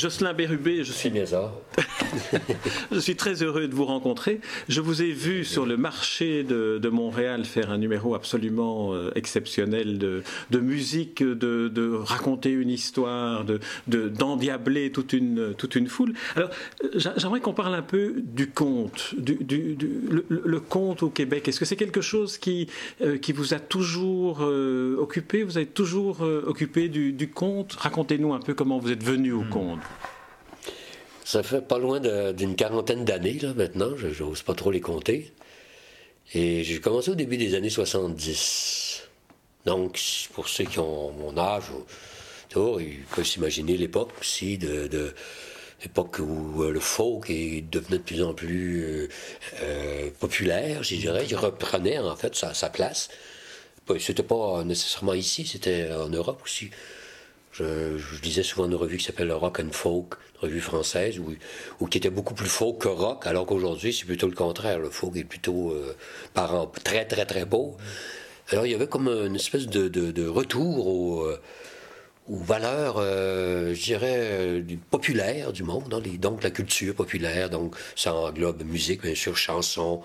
Jocelyn Bérubé, je suis bien ça. je suis très heureux de vous rencontrer. Je vous ai vu sur le marché de, Montréal faire un numéro absolument euh, exceptionnel de, musique, de, raconter une histoire, de d'endiabler toute une toute une foule. Alors, j'aimerais qu'on parle un peu du conte, du, le, conte au Québec. Est-ce que c'est quelque chose qui euh, qui vous a toujours euh, occupé? Vous avez toujours occupé du, du conte? Racontez-nous un peu comment vous êtes venu au hmm. conte. Ça fait pas loin d'une quarantaine d'années, là, maintenant. Je n'ose pas trop les compter. Et j'ai commencé au début des années 70. Donc, pour ceux qui ont mon âge, ils peuvent s'imaginer l'époque aussi de, l'époque où euh, le folk devenait de plus en plus euh, euh, populaire, je dirais. Il reprenait en fait sa, sa place. C'était pas nécessairement ici, c'était en Europe aussi. Je, je, lisais souvent une revue qui s'appelle Rock and Folk, une revue française, où, qui était beaucoup plus folk que rock, alors qu'aujourd'hui, c'est plutôt le contraire. Le folk est plutôt euh, par très, très, très beau. Alors, il y avait comme une espèce de, retour au, euh, aux valeurs, euh, je dirais, euh, populaires du monde, hein, donc la culture populaire, donc ça englobe musique, bien sûr, chansons.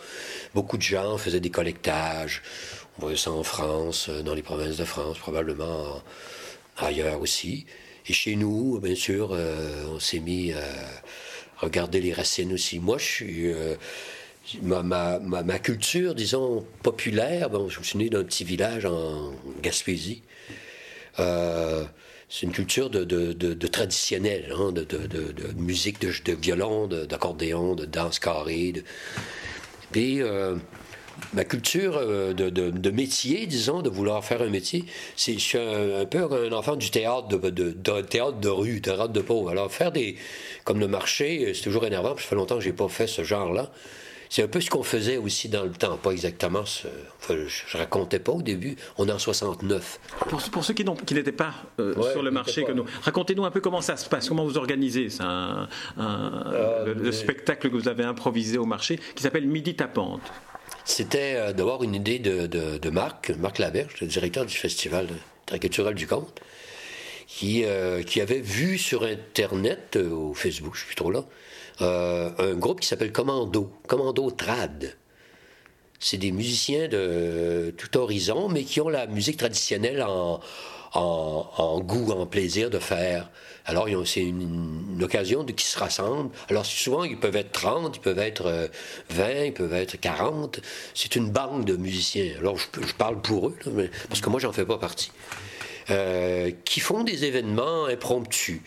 Beaucoup de gens faisaient des collectages. On voyait ça en France, dans les provinces de France, probablement ailleurs aussi. Et chez nous, bien sûr, euh, on s'est mis à regarder les racines aussi. Moi, je suis. Euh, ma, ma, ma, culture, disons, populaire, bon, je suis né d'un petit village en Gaspésie. Euh, c'est une culture de, de, de, traditionnelle, hein, de, de, musique, de, violon, d'accordéon, de, danse carrée. Puis, ma culture euh, de, métier, disons, de vouloir faire un métier, c'est je suis un, peu un enfant du théâtre de, théâtre de rue, théâtre de pauvre. Alors faire des comme le marché, c'est toujours énervant. ça fait longtemps que j'ai pas fait ce genre-là. C'est un peu ce qu'on faisait aussi dans le temps, pas exactement ce. Enfin, je, racontais pas au début. On est en 69. Pour, pour ceux qui n'étaient pas euh, sur le marché que nous, racontez-nous un peu comment ça se passe, comment vous organisez ça, euh, le, spectacle que vous avez improvisé au marché, qui s'appelle Midi tapante c'était euh, d'avoir une idée de, de, Marc, Marc Laberge, le directeur du festival culturel du Comte, qui, euh, qui avait vu sur Internet, euh, au Facebook, je suis plus trop là, un groupe qui s'appelle Commando, Commando Trad. C'est des musiciens de tout horizon, mais qui ont la musique traditionnelle en, en, goût, en plaisir de faire. Alors, c'est une, occasion de qui se rassemblent. Alors, souvent, ils peuvent être 30, ils peuvent être 20, euh, ils peuvent être 40. C'est une bande de musiciens. Alors, je, parle pour eux, parce que moi, j'en fais pas partie. Euh, qui font des événements impromptus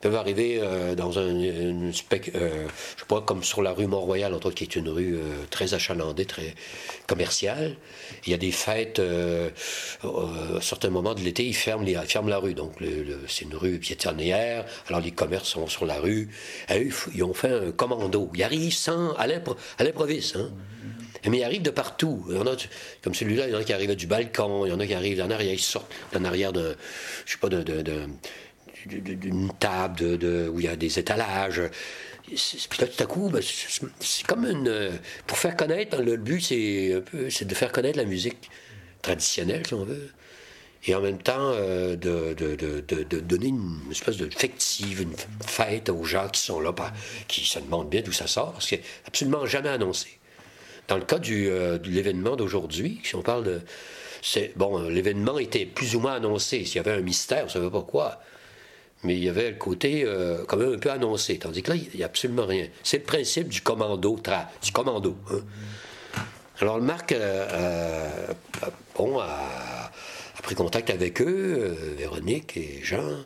peuvent arriver euh, dans un une euh, je sais pas, comme sur la rue Mont-Royal, entre autres, qui est une rue euh, très achalandée, très commerciale. Il y a des fêtes, à certains moments de l'été, ils ferment, ferment la rue. Donc, c'est une rue piétonnière, alors les commerces sont sur la rue. Ils ont fait un commando. Ils arrivent sans, à l'improviste, hein. Mais ils arrivent de partout. Il y en a, comme celui-là, il y en a qui arrivent du balcon, il y en a qui arrivent en arrière, ils sortent en arrière de, je sais pas, de d'une table où il y a des étalages. Puis là, tout à coup, ben, c'est comme une. Pour faire connaître, le but, c'est c'est de faire connaître la musique traditionnelle, si on veut. Et en même temps, euh, de, donner une espèce de fictive, une fête aux gens qui sont là, qui se demandent bien d'où ça sort, parce qu'il n'est absolument jamais annoncé. Dans le cas euh, de l'événement d'aujourd'hui, si on parle de. Bon, l'événement était plus ou moins annoncé. S'il y avait un mystère, on ne savait pas quoi mais il y avait le côté euh, quand même un peu annoncé. Tandis que là, il n'y a absolument rien. C'est le principe du commando, du commando. Hein. Alors, Marc euh, euh, bon, a, pris contact avec eux, Véronique et Jean,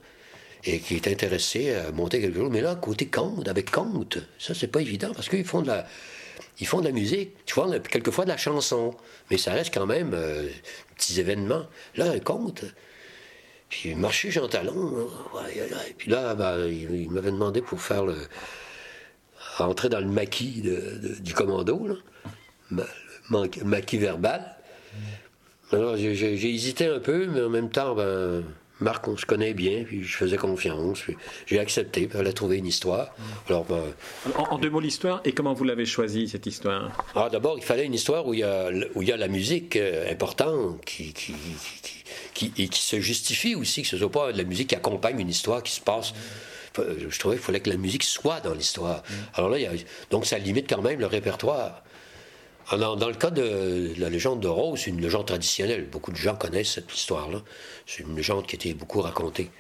et qui est intéressé à monter quelque chose. Mais là, côté compte, avec compte, ça, c'est pas évident parce qu'ils font de la. Ils font de la musique, tu vois, quelquefois de la chanson, mais ça reste quand même petits événements. Là, un conte, puis marché Jean Talon, et puis là, ben, il, m'avait demandé pour faire le. rentrer dans le maquis du commando, là, le maquis verbal. Alors j'ai hésité un peu, mais en même temps, ben, Marc, on se connaît bien, puis je faisais confiance. J'ai accepté, puis elle a trouvé une histoire. Alors, ben, en, deux mots, l'histoire, et comment vous l'avez choisie, cette histoire? Ah, D'abord, il fallait une histoire où il y a, où il y a la musique euh, importante qui, qui, qui qui, et qui se justifie aussi, que ce soit pas de la musique qui accompagne une histoire qui se passe je trouvais qu'il fallait que la musique soit dans l'histoire. Mm. Alors là, donc ça limite quand même le répertoire. dans le cas de la légende de Rose, c'est une légende traditionnelle. Beaucoup de gens connaissent cette histoire-là. C'est une légende qui a été beaucoup racontée.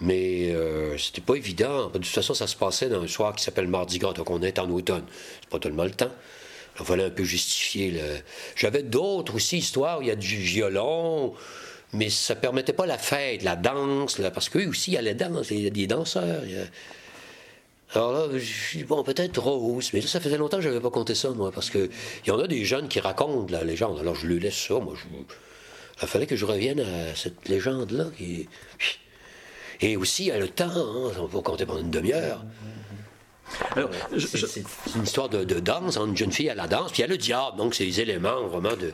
Mais euh, c'était pas évident. De toute façon, ça se passait dans un soir qui s'appelle Mardi Gras, donc on est en automne. C'est pas tellement le temps. Il fallait un peu justifier le. J'avais d'autres aussi histoires il y a du violon, mais ça permettait pas la fête, la danse, là, parce qu'eux aussi, il y a la danse, il y a des danseurs. Alors là, je dis, bon, peut-être Rose, mais là, ça faisait longtemps que je n'avais pas compté ça, moi, parce qu'il y en a des jeunes qui racontent la légende. Alors je lui laisse ça, moi. Il fallait que je revienne à cette légende-là. Qui... Et aussi, il y a le temps, hein, on peut compter pendant une demi-heure. C'est une histoire de, danse, hein, une jeune fille à la danse, puis il y a le diable, donc c'est des éléments vraiment de,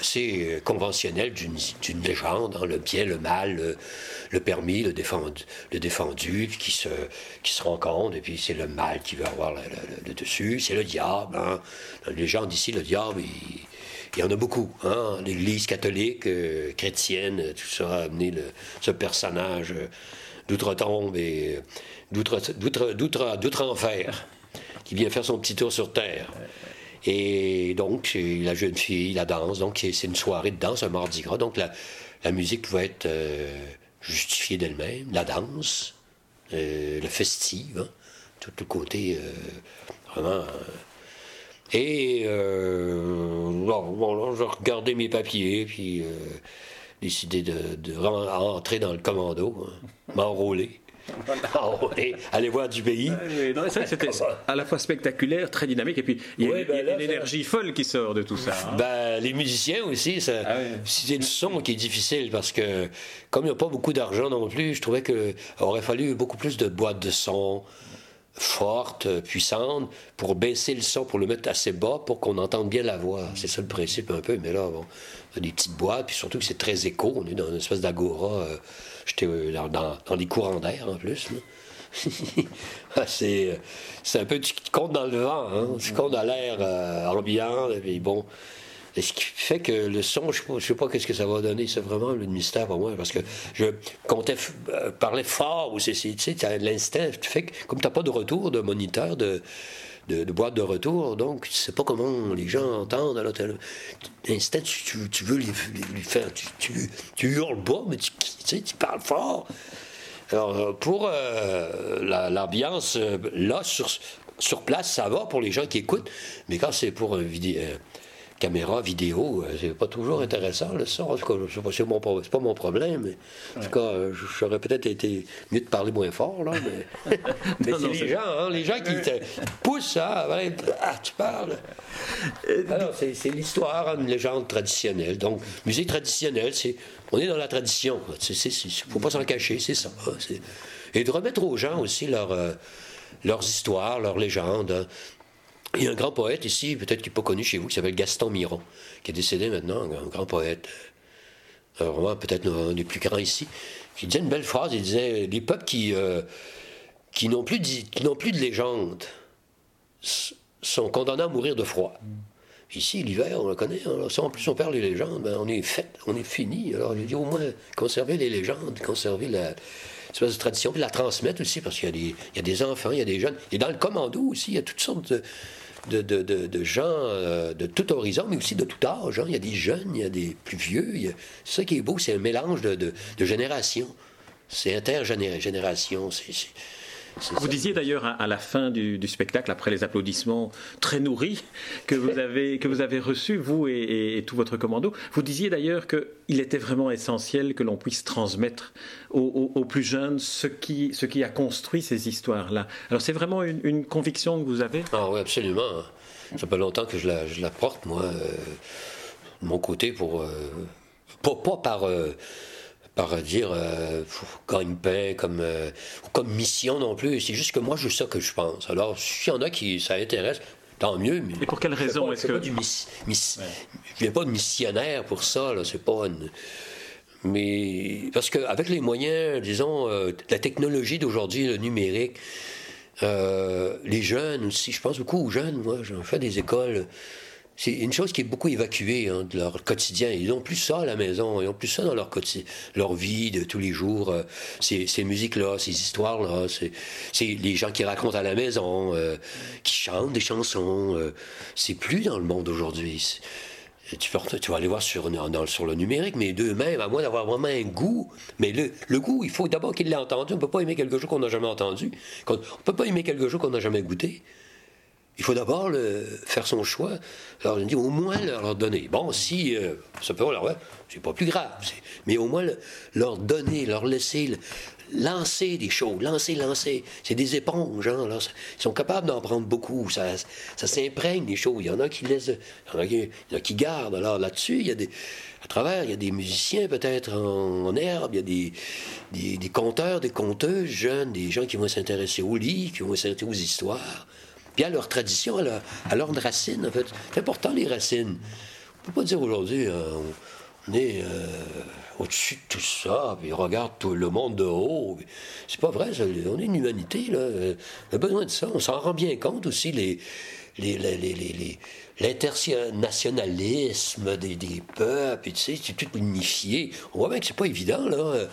assez euh, conventionnels d'une légende, hein, le bien, le mal, le, permis, le défendu, le défendu qui, se, qui se rencontrent, et puis c'est le mal qui veut avoir le, dessus, c'est le diable. Hein. Dans les légendes ici, le diable, il, y en a beaucoup. Hein. L'Église catholique, euh, chrétienne, tout ça a amené ce personnage euh, d'outre-tombe et d'outre-enfer, qui vient faire son petit tour sur Terre. Et donc, la jeune fille, la danse, donc c'est une soirée de danse, un mardi gras. Donc, la, musique pouvait être euh, justifiée d'elle-même, la danse, euh, le festive, hein, tout le côté euh, vraiment. et bon, je regardais mes papiers, puis décidé de, de, rentrer dans le commando, hein, m'enrôler. Allez voir du pays. C'était à la fois spectaculaire, très dynamique, et puis il y a, ben une énergie folle qui sort de tout ça. Hein. Ben, les musiciens aussi, ah c'est le son qui est difficile parce que, comme il n'y a pas beaucoup d'argent non plus, je trouvais qu'il aurait fallu beaucoup plus de boîtes de son fortes, puissantes, pour baisser le son, pour le mettre assez bas, pour qu'on entende bien la voix. C'est ça le principe un peu, mais là, bon, des petites boîtes, puis surtout que c'est très écho, on est dans une espèce d'agora. Euh, J'étais euh, dans, dans, des courants d'air en plus. Ah, c'est, c'est un peu tu comptes dans le vent, hein? tu comptes dans l'air euh, ambiant, et bon. Ce qui fait que le son, je ne sais pas qu'est-ce que ça va donner, c'est vraiment le mystère pour moi, parce que je comptais, euh, parlais fort, ou c'est, tu sais, l'instinct, tu fais que, comme tu n'as pas de retour de moniteur, de, de, boîte de retour, donc tu sais pas comment les gens entendent. Alors, l'instinct, tu, veux lui faire, tu, tu, hurles bas, mais tu, sais, tu parles fort. Alors, euh, pour euh, l'ambiance, là, sur, sur place, ça va pour les gens qui écoutent, mais quand c'est pour une vidéo caméra, vidéo, euh, c'est pas toujours intéressant, le son. En tout cas, c'est pas mon problème. Mais, en tout cas, euh, j'aurais peut-être été mieux de parler moins fort, là. Mais, mais c'est les gens, hein, les gens qui te poussent à. Ah, tu parles. Euh, Alors, c'est l'histoire, hein, une légende traditionnelle. Donc, musique traditionnelle, c'est. On est dans la tradition. Il ne faut pas s'en cacher, c'est ça. Hein, et de remettre aux gens aussi leur, leurs histoires, leurs légendes. Il y a un grand poète ici, peut-être qui n'est pas connu chez vous, qui s'appelle Gaston Miron, qui est décédé maintenant, un grand poète, vraiment peut-être un des plus grands ici, qui disait une belle phrase, il disait, les peuples qui, euh, qui n'ont plus, plus de légende sont condamnés à mourir de froid. Ici, l'hiver, on le connaît. Hein, en plus on perd les légendes, ben, on est fait, on est fini. Alors, il dit au moins conserver les légendes, conserver la, espèce de tradition, puis la transmettre aussi, parce qu'il y, y, a des enfants, il y a des jeunes. Et dans le commando aussi, il y a toutes sortes de, de, de, de, gens euh, de tout horizon, mais aussi de tout âge. Hein. Il y a des jeunes, il y a des plus vieux. C'est ça qui est beau, c'est un mélange de, générations. C'est intergénération. C'est vous disiez d'ailleurs à, la fin du, spectacle, après les applaudissements très nourris que vous avez, que vous avez reçus, vous et, tout votre commando, vous disiez d'ailleurs qu'il était vraiment essentiel que l'on puisse transmettre aux, plus jeunes ce qui, ce qui a construit ces histoires-là. Alors c'est vraiment une, conviction que vous avez? Ah oui, absolument. Ça fait longtemps que je la, je la porte, moi, euh, de mon côté, pour... Euh, pas, pas, par... Euh, par dire euh, gagne-pain comme, euh, comme mission non plus. C'est juste que moi, c'est ça que je pense. Alors, s'il y en a qui ça intéresse, tant mieux. Mais Et pour quelle raison est-ce que. Du miss, Je pas de missionnaire pour ça, là. C'est pas Mais parce qu'avec les moyens, disons, euh, la technologie d'aujourd'hui, le numérique, euh, les jeunes aussi, je pense beaucoup aux jeunes, moi, j'en fais des écoles c'est une chose qui est beaucoup évacuée hein, de leur quotidien. Ils n'ont plus ça à la maison, ils n'ont plus ça dans leur, leur vie de tous les jours. Euh, ces, musiques-là, ces histoires-là, c'est les gens qui racontent à la maison, euh, qui chantent des chansons. Euh, c'est plus dans le monde aujourd'hui. Tu, tu, vas aller voir sur, sur le numérique, mais d'eux-mêmes, à moins d'avoir vraiment un goût. Mais le, le goût, il faut d'abord qu'il l'ait entendu. On ne peut pas aimer quelque chose qu'on n'a jamais entendu. On ne peut pas aimer quelque chose qu'on n'a jamais goûté. Il faut d'abord faire son choix. Alors, je dis au moins leur donner. Bon, si euh, ça peut, alors ouais, c'est pas plus grave. Mais au moins leur donner, leur laisser lancer des choses, lancer, lancer. C'est des éponges, hein, ils sont capables d'en prendre beaucoup. Ça, ça s'imprègne des choses. Il y en a qui laissent, il y en a qui, qui gardent. Alors là-dessus, il y a des, à travers, il y a des musiciens peut-être en, herbe, il y a des, des, des conteurs, des conteuses jeunes, des gens qui vont s'intéresser aux livres, qui vont s'intéresser aux histoires puis à leur tradition, à, leurs racines, en fait. C'est important, les racines. On ne peut pas dire aujourd'hui, euh, on est euh, au-dessus de tout ça, puis on regarde tout le monde de haut. C'est pas vrai, on est une humanité, là. On a besoin de ça. On s'en rend bien compte aussi, les, l'internationalisme des, des, peuples, tu sais, c'est tout unifié. On voit bien que c'est pas évident, là.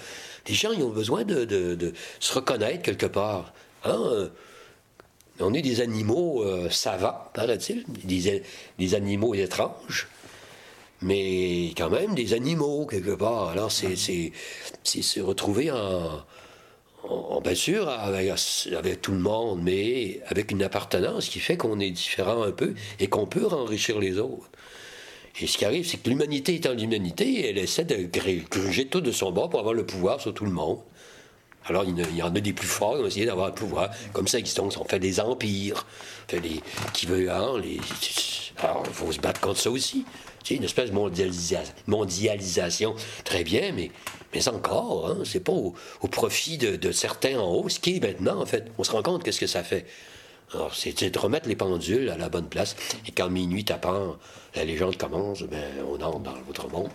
Les gens, ils ont besoin de, de se reconnaître quelque part. Hein? On est des animaux euh, savants, paraît-il, des, des, animaux étranges, mais quand même des animaux quelque part. Alors c'est se retrouver en, en, bien sûr avec, avec, tout le monde, mais avec une appartenance qui fait qu'on est différent un peu et qu'on peut enrichir les autres. Et ce qui arrive, c'est que l'humanité étant l'humanité, elle essaie de gruger tout de son bord pour avoir le pouvoir sur tout le monde. Alors, il y en a des plus forts qui ont essayé d'avoir le pouvoir. Comme ça, ils ont fait des empires. Les, qui veut, hein, les, alors, il faut se battre contre ça aussi. C'est une espèce de mondialisation. Très bien, mais, mais encore, hein, c'est pas au, profit de, de, certains en haut. Ce qui est maintenant, en fait, on se rend compte qu'est-ce que ça fait. Alors, c'est de remettre les pendules à la bonne place. Et quand minuit tapant, la légende commence, ben, on entre dans l'autre monde.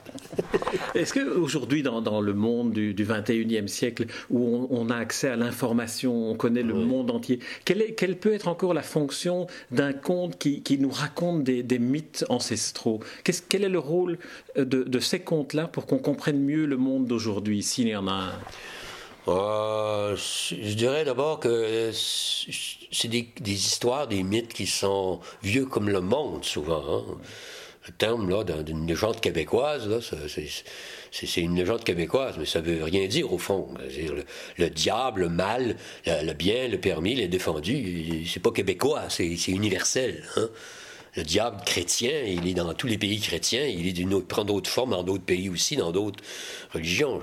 Est-ce qu'aujourd'hui, dans, dans le monde du, du 21e siècle, où on, a accès à l'information, on connaît le monde entier, quelle, est, quelle, peut être encore la fonction d'un conte qui, qui, nous raconte des, des mythes ancestraux? Quel est le rôle de, de ces contes-là pour qu'on comprenne mieux le monde d'aujourd'hui, s'il y en a un? Euh, je dirais d'abord que c'est des, histoires, des mythes qui sont vieux comme le monde, souvent. Hein. Le terme là, d'une légende québécoise, c'est une légende québécoise, mais ça veut rien dire au fond. le, diable, le mal, le, bien, le permis, le défendu, c'est pas québécois, c'est universel. Hein. Le diable chrétien, il est dans tous les pays chrétiens, il est prend d'autres formes dans d'autres pays aussi, dans d'autres religions.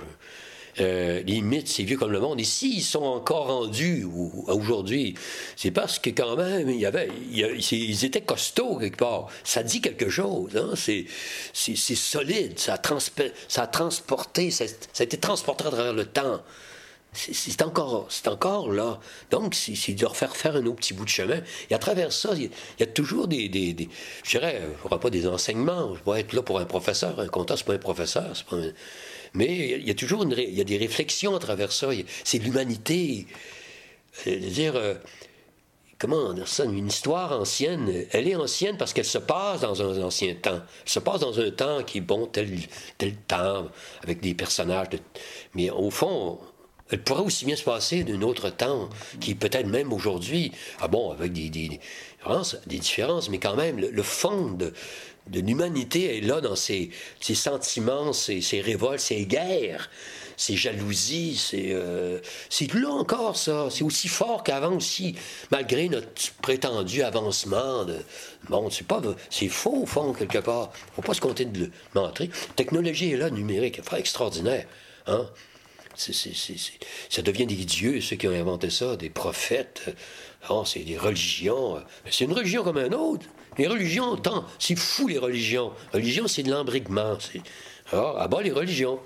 Euh, les mythes, c'est vieux comme le monde. Et s'ils sont encore rendus aujourd'hui, c'est parce que quand même, il y avait, ils étaient costauds quelque part. Ça dit quelque chose. Hein? C'est, solide. Ça a, transporté, ça, a été transporté à travers le temps. C'est encore, là. Donc, c'est de refaire faire un autre petit bout de chemin. Et à travers ça, il y a, toujours des, des, je dirais, il pas des enseignements. Je vais être là pour un professeur. Un compteur, c'est pas un professeur. Mais il y a toujours y a des réflexions à travers ça. C'est l'humanité. C'est-à-dire, euh, comment dire ça, une histoire ancienne, elle est ancienne parce qu'elle se passe dans un ancien temps. Elle se passe dans un temps qui est bon, tel, tel temps, avec des personnages. Mais au fond, elle pourrait aussi bien se passer d'un autre temps, qui peut-être même aujourd'hui, ah bon, avec des, des, différences, mais quand même, le fond de, de l'humanité est là dans ses, sentiments, ses, révoltes, ses guerres, ses jalousies. C'est euh, là encore, ça. C'est aussi fort qu'avant aussi, malgré notre prétendu avancement. Bon, c'est pas, c'est faux au fond, quelque part. faut pas se compter de le montrer. La technologie est là, numérique, extraordinaire. Hein? ça devient des dieux, ceux qui ont inventé ça, des prophètes. Oh, c'est des religions. C'est une religion comme un autre. Les religions, tant, c'est fou les religions. Religion, c'est de l'embrigement. Alors, à bas les religions.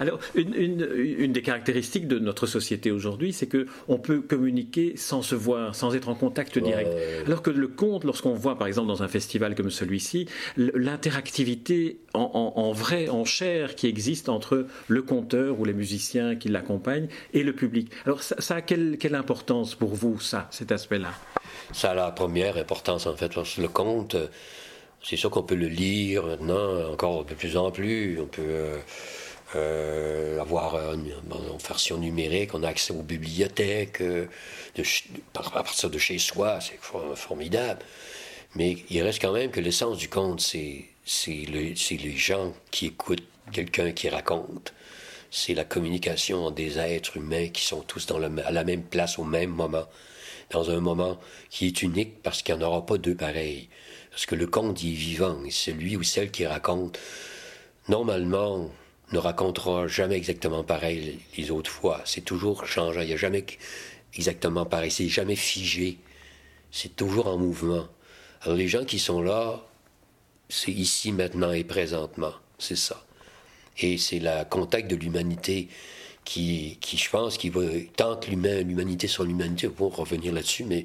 Alors, une, des caractéristiques de notre société aujourd'hui, c'est qu'on peut communiquer sans se voir, sans être en contact direct. Alors que le conte, lorsqu'on voit par exemple dans un festival comme celui-ci, l'interactivité en, vrai, en chair qui existe entre le conteur ou les musiciens qui l'accompagnent et le public. Alors, ça, a quelle, quelle importance pour vous, ça, cet aspect-là? Ça a la première importance en fait, le conte c'est sûr qu'on peut le lire maintenant encore de plus en plus. On peut euh, euh, avoir une, version numérique, on a accès aux bibliothèques à partir de chez soi, c'est formidable. Mais il reste quand même que l'essence du conte, c'est les gens qui écoutent quelqu'un qui raconte. C'est la communication des êtres humains qui sont tous à la même place au même moment, dans un moment qui est unique parce qu'il n'y en aura pas deux pareils. Parce que le conte est vivant et celui ou celle qui raconte, normalement, ne racontera jamais exactement pareil les autres fois. C'est toujours changeant. Il n'y a jamais exactement pareil. C'est jamais figé. C'est toujours en mouvement. Alors les gens qui sont là, c'est ici, maintenant et présentement. C'est ça. Et c'est le contact de l'humanité qui, qui, je pense, qui tente l'humanité sur l'humanité, pour revenir là-dessus, mais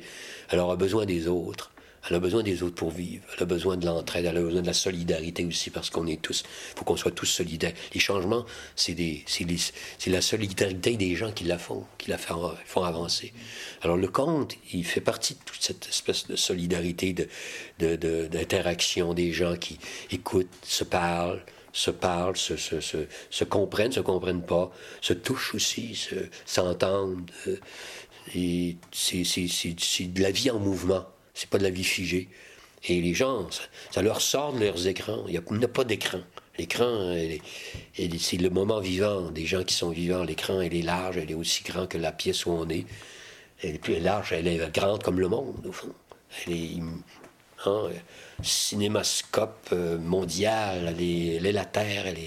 elle aura besoin des autres. Elle a besoin des autres pour vivre. Elle a besoin de l'entraide. Elle a besoin de la solidarité aussi parce qu'on est tous. Il faut qu'on soit tous solidaires. Les changements, c'est la solidarité des gens qui la font, qui la font, avancer. Alors le conte, il fait partie de toute cette espèce de solidarité, d'interaction de, des gens qui écoutent, se parlent se parlent, se, se, se, se, comprennent, se comprennent pas, se touchent aussi, s'entendent. Euh, c'est de la vie en mouvement. C'est pas de la vie figée. Et les gens, ça, leur sort de leurs écrans. Il n'y a, pas d'écran. L'écran, c'est le moment vivant des gens qui sont vivants. L'écran, elle est large, elle est aussi grande que la pièce où on est. Elle est plus large, elle est grande comme le monde, au fond. Hein, cinémascope euh, mondial, elle est, la Terre, elle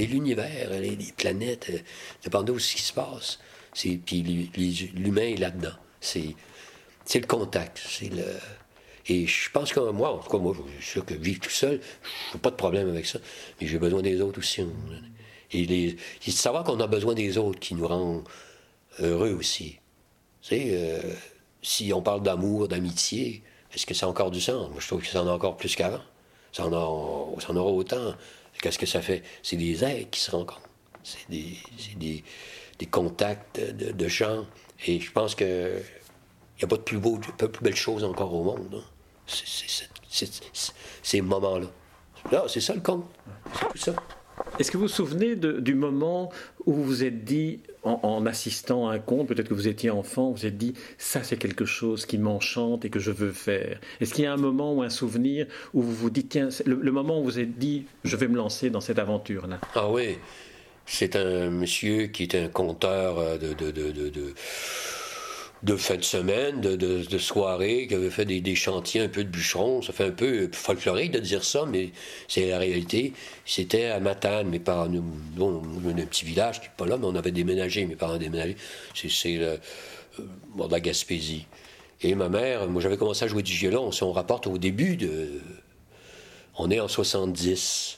est, l'univers, elle est les planètes, euh, dépendant de ce qui se passe. Puis l'humain est là-dedans. C'est le contact. C'est le... Et je pense que moi, en tout cas, moi, je suis sûr que vivre tout seul, je n'ai pas de problème avec ça. Mais j'ai besoin des autres aussi. Et de savoir qu'on a besoin des autres qui nous rend heureux aussi. Euh, si on parle d'amour, d'amitié, est-ce que ça a encore du sens? Moi, je trouve que ça en a encore plus qu'avant. Ça, en aura autant. Qu'est-ce que ça fait? C'est des êtres qui se rencontrent. C'est des, contacts de, de gens. Et je pense que il n'y a pas de plus, beau, plus belle chose encore au monde. Hein. C'est ces moments-là. Là, c'est ça le conte. C'est tout ça. Est-ce que vous vous souvenez du moment où vous vous êtes dit, en, assistant à un conte, peut-être que vous étiez enfant, vous vous êtes dit, ça c'est quelque chose qui m'enchante et que je veux faire. Est-ce qu'il y a un moment ou un souvenir où vous vous dites, tiens, le, moment où vous êtes dit, je vais me lancer dans cette aventure-là? Ah oui, c'est un monsieur qui est un conteur euh, de, de, de, de de fin de semaine, de, de, soirée, qui avait fait des, chantiers un peu de bûcheron. Ça fait un peu folklorique de dire ça, mais c'est la réalité. C'était à Matane, mes parents, bon, un petit village qui n'est pas là, mais on avait déménagé, mes parents déménagé. C'est euh, la Gaspésie. Et ma mère, moi j'avais commencé à jouer du violon, si on rapporte au début de... On est en 70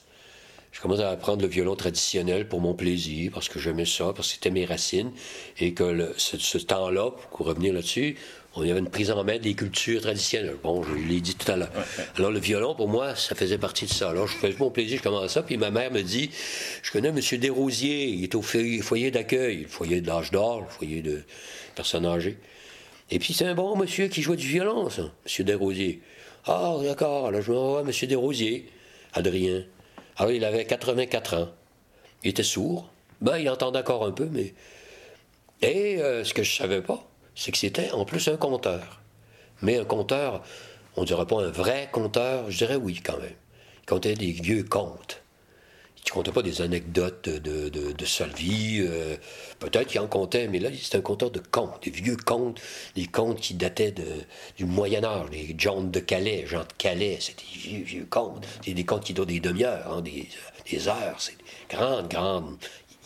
je commence à apprendre le violon traditionnel pour mon plaisir, parce que j'aimais ça, parce que c'était mes racines, et que ce, temps-là, pour revenir là-dessus, on y avait une prise en main des cultures traditionnelles. Bon, je l'ai dit tout à l'heure. Alors, le violon, pour moi, ça faisait partie de ça. Alors, je faisais mon plaisir, je commence ça, puis ma mère me dit, je connais M. Desrosiers, il est au foyer d'accueil, le foyer de l'âge d'or, le foyer de personnes âgées. Et puis, c'est un bon monsieur qui jouait du violon, ça, M. Desrosiers. Ah, d'accord, alors je me vois M. Desrosiers, Adrien. Alors, il avait 84 ans. Il était sourd. Ben, il entendait encore un peu, mais. Et euh, ce que je savais pas, c'est que c'était en plus un conteur. Mais un conteur, on dirait pas un vrai conteur, je dirais oui quand même. Il comptait des vieux contes. Il ne comptait pas des anecdotes de, de, sa vie. Euh, peut-être qu'il en comptait, mais là, c'est un conteur de contes, des vieux contes, des contes qui dataient du Moyen-Âge, les John de Calais, Jean de Calais, c'était des vieux, vieux contes. C'est des contes qui durent des demi-heures, hein, des, des, heures. C'est des grandes, grandes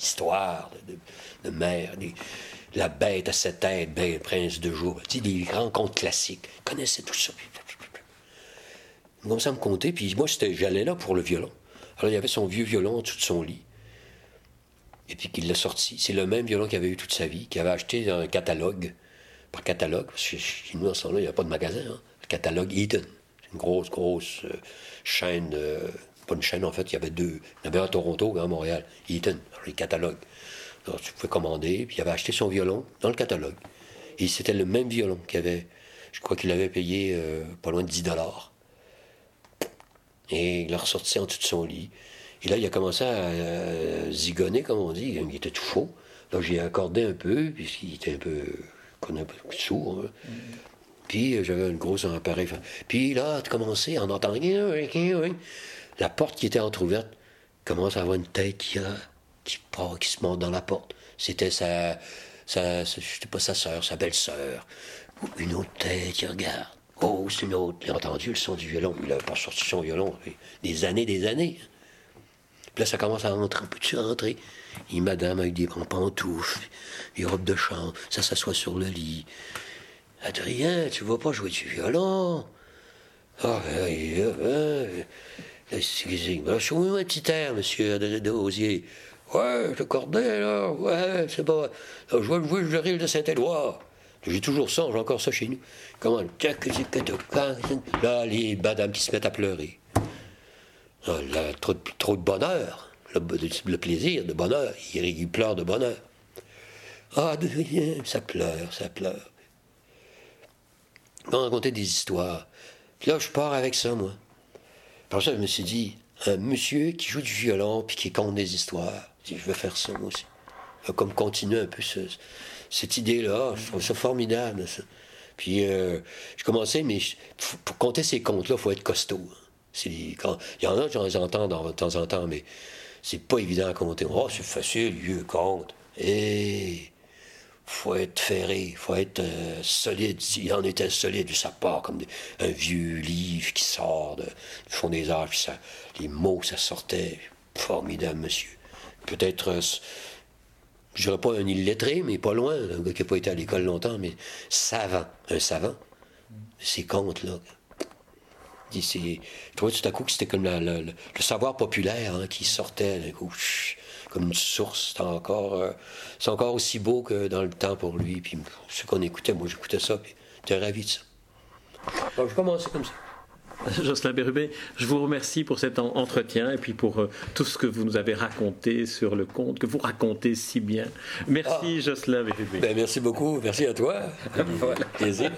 histoires de, de, mer. la bête à sept têtes, ben, prince de jour. Tu sais, des grands contes classiques. Il connaissait tout ça. Commençait à me compter, puis moi, j'allais là pour le violon. Alors, il y avait son vieux violon en dessous de son lit. Et puis qu'il l'a sorti. C'est le même violon qu'il avait eu toute sa vie, qu'il avait acheté dans un catalogue, par catalogue, parce que chez nous, en ce temps-là, il n'y a pas de magasin. Hein. Le catalogue Eaton. C'est une grosse, grosse euh, chaîne. Euh, pas une chaîne, en fait, il y avait deux. Il y en avait un à Toronto et un à Montréal. Eaton, les catalogues. Alors, tu pouvais commander, puis il avait acheté son violon dans le catalogue. Et c'était le même violon qu'il avait. Je crois qu'il avait payé euh, pas loin de 10 dollars. Et il l'a ressorti en dessous de son lit. Et là, il a commencé à zigonner, comme on dit. Il était tout chaud. Là, j'ai accordé un peu, puisqu'il était un peu, un peu sourd. Hein. Puis euh, j'avais une grosse appareil. Puis là, tu commencé en entendant. La porte qui était entrouverte commence à avoir une tête qui, qui part, qui se monte dans la porte. C'était sa, sa, je sais pas sa sœur, sa belle-sœur. Une autre tête qui regarde. Oh, c'est une autre. Il entendu le son du violon. Il n'avait pas sorti son violon. Des années, des années. Puis là, ça commence à rentrer. Peux-tu rentrer? Et madame avec des pantoufles, des robes de chambre, ça s'assoit sur le lit. Adrien, tu vas pas jouer du violon? Ah, je suis un petit air, monsieur Osier. Ouais, le cornet, là, ouais, c'est pas. je vais jouer le rire de Saint-Éloi. J'ai toujours ça, j'ai encore ça chez nous. Comment Là, les madames qui se mettent à pleurer. Ah, là, trop, trop de bonheur le, plaisir de bonheur. Il, pleure de bonheur. Ah, ça pleure, ça pleure. On racontait des histoires. Puis là, je pars avec ça, moi. Par ça, je me suis dit, un monsieur qui joue du violon puis qui compte des histoires, je vais faire ça, moi aussi. Comme continuer un peu cette idée-là, je trouve ça formidable. Puis euh, je commençais, mais pour compter ces contes-là, il faut être costaud. il y en a, j'en entends de temps en temps, mais c'est pas évident à compter. Oh, c'est facile, vieux compte. Et faut être ferré, faut être euh, solide. S'il en était solide, ça part comme un vieux livre qui sort de, du fond des âges, ça, les mots, ça sortait. Formidable, monsieur. Peut-être, euh, je dirais pas un illettré, mais pas loin, un gars qui n'a pas été à l'école longtemps, mais savant, un savant. Ces contes-là je trouvais tout à coup que c'était comme le savoir populaire hein, qui sortait comme une source. C'est encore, euh, c'est encore aussi beau que dans le temps pour lui. Puis ce qu'on écoutait, moi j'écoutais ça, puis j'étais ravi de ça. Donc je commençais comme ça. Jocelyn Bérubé, je vous remercie pour cet entretien et puis pour euh, tout ce que vous nous avez raconté sur le conte, que vous racontez si bien. Merci ah. Jocelyn Bérubé. Ben, merci beaucoup, merci à toi. voilà. Plaisir.